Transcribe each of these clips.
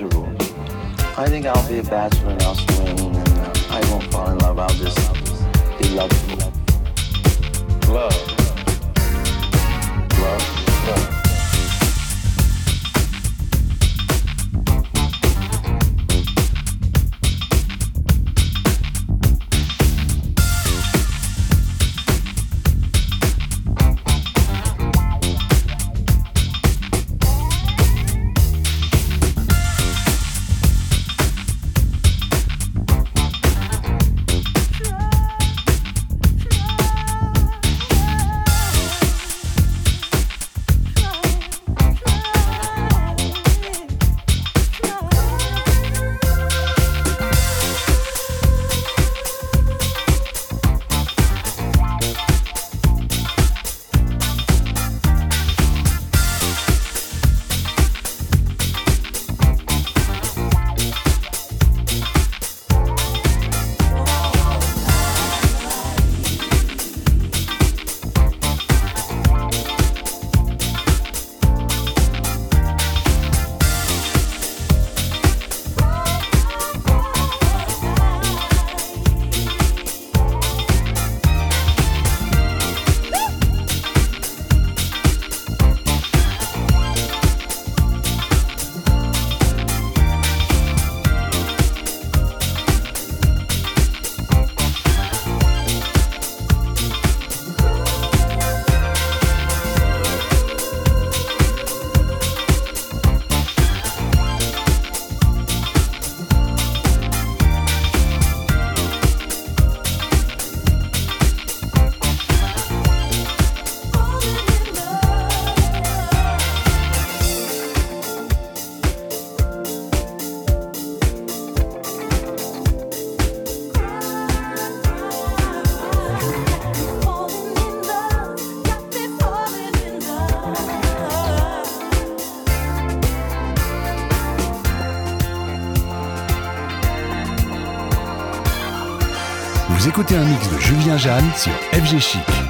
miserable. I think I'll be a bachelor and I'll swing and I won't fall in love. I'll just be lovable. Love. Écoutez un mix de Julien Jeanne sur FG Chic.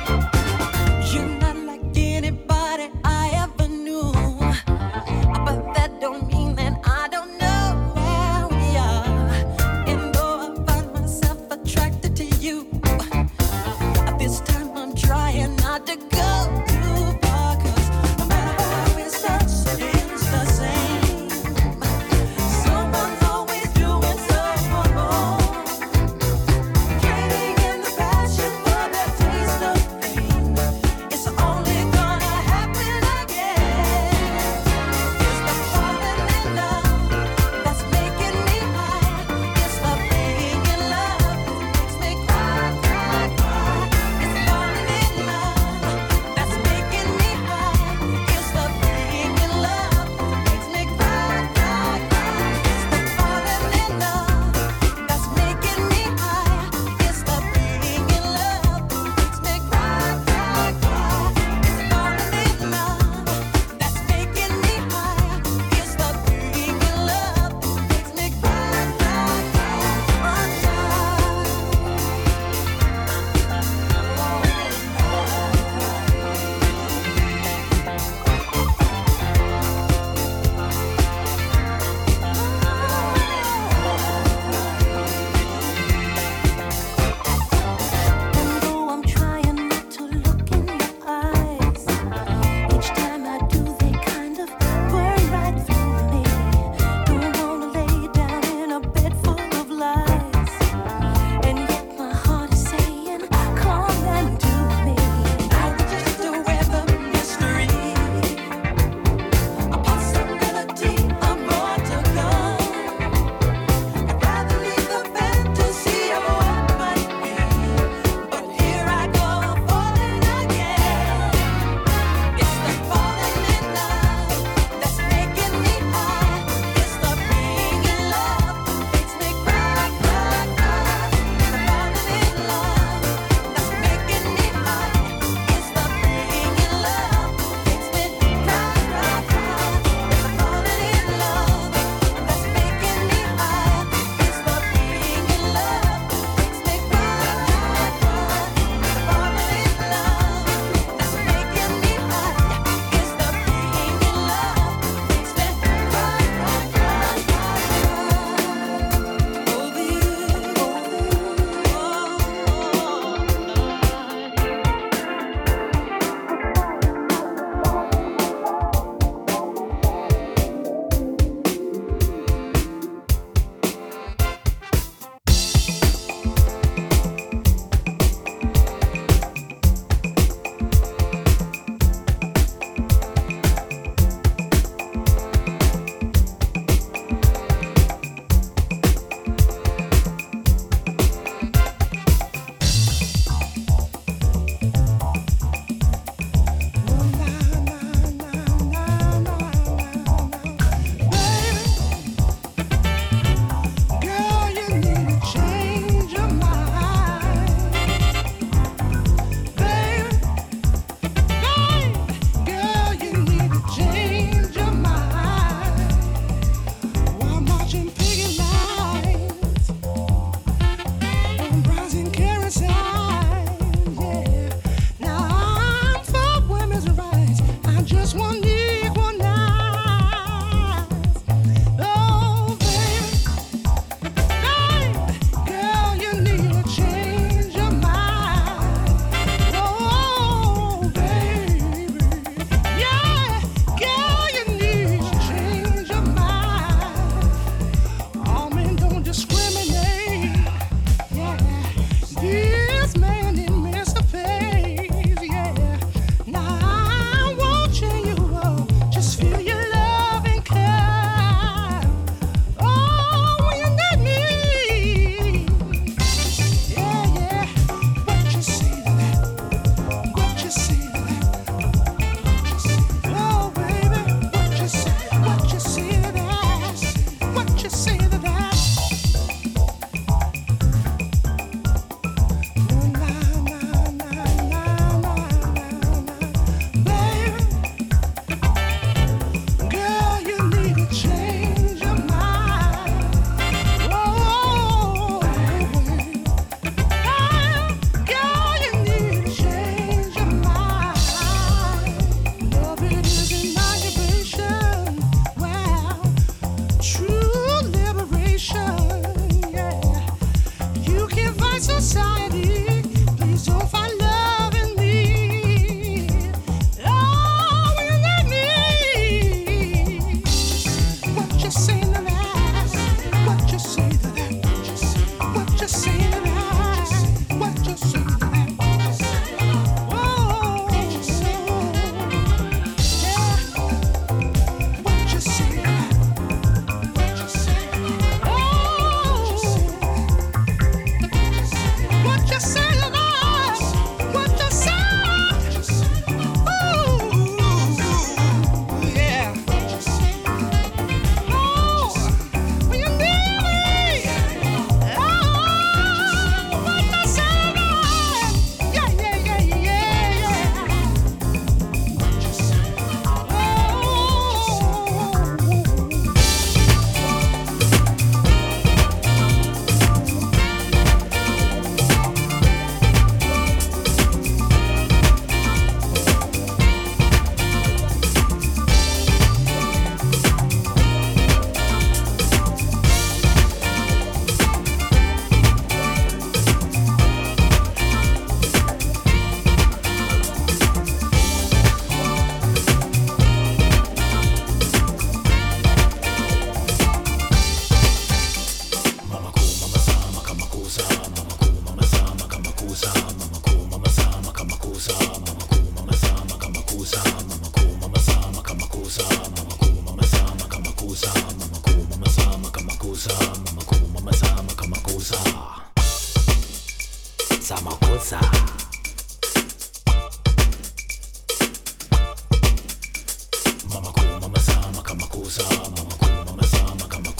makusa mama kuma mama sama kama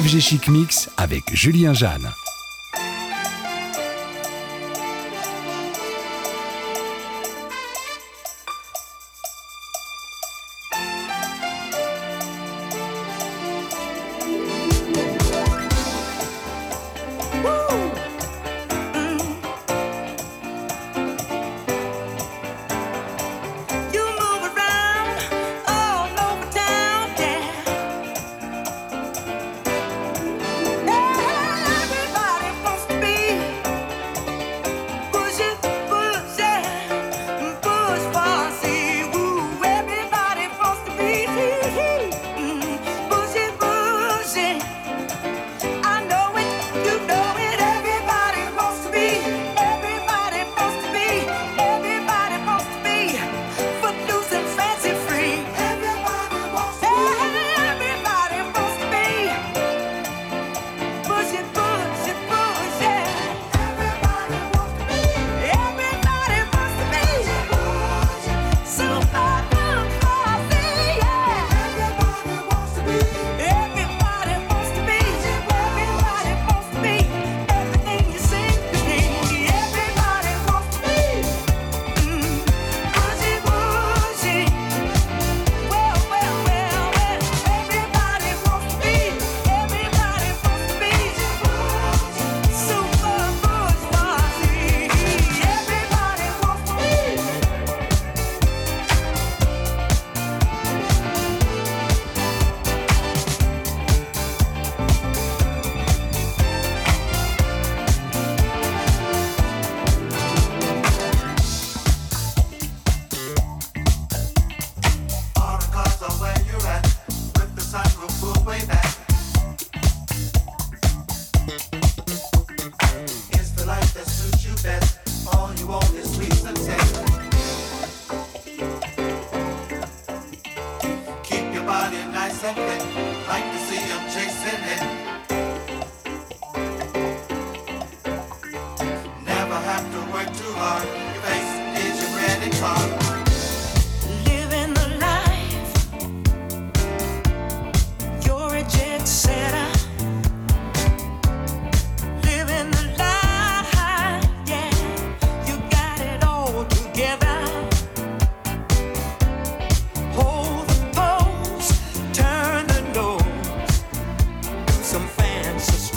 FG Chic Mix avec Julien Jeanne.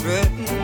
Where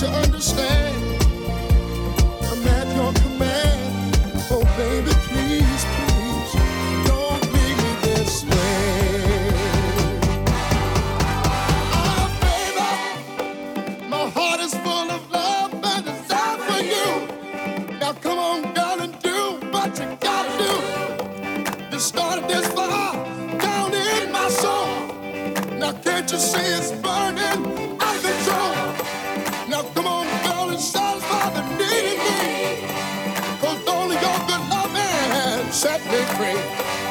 to understand. I'm at your command. Oh, baby, please, please, don't leave me this way. Oh, baby, my heart is full of love and desire for you. Now, come on, girl, and do what you gotta do. You started this fire down in my soul. Now, can't you see it's burning? set me free.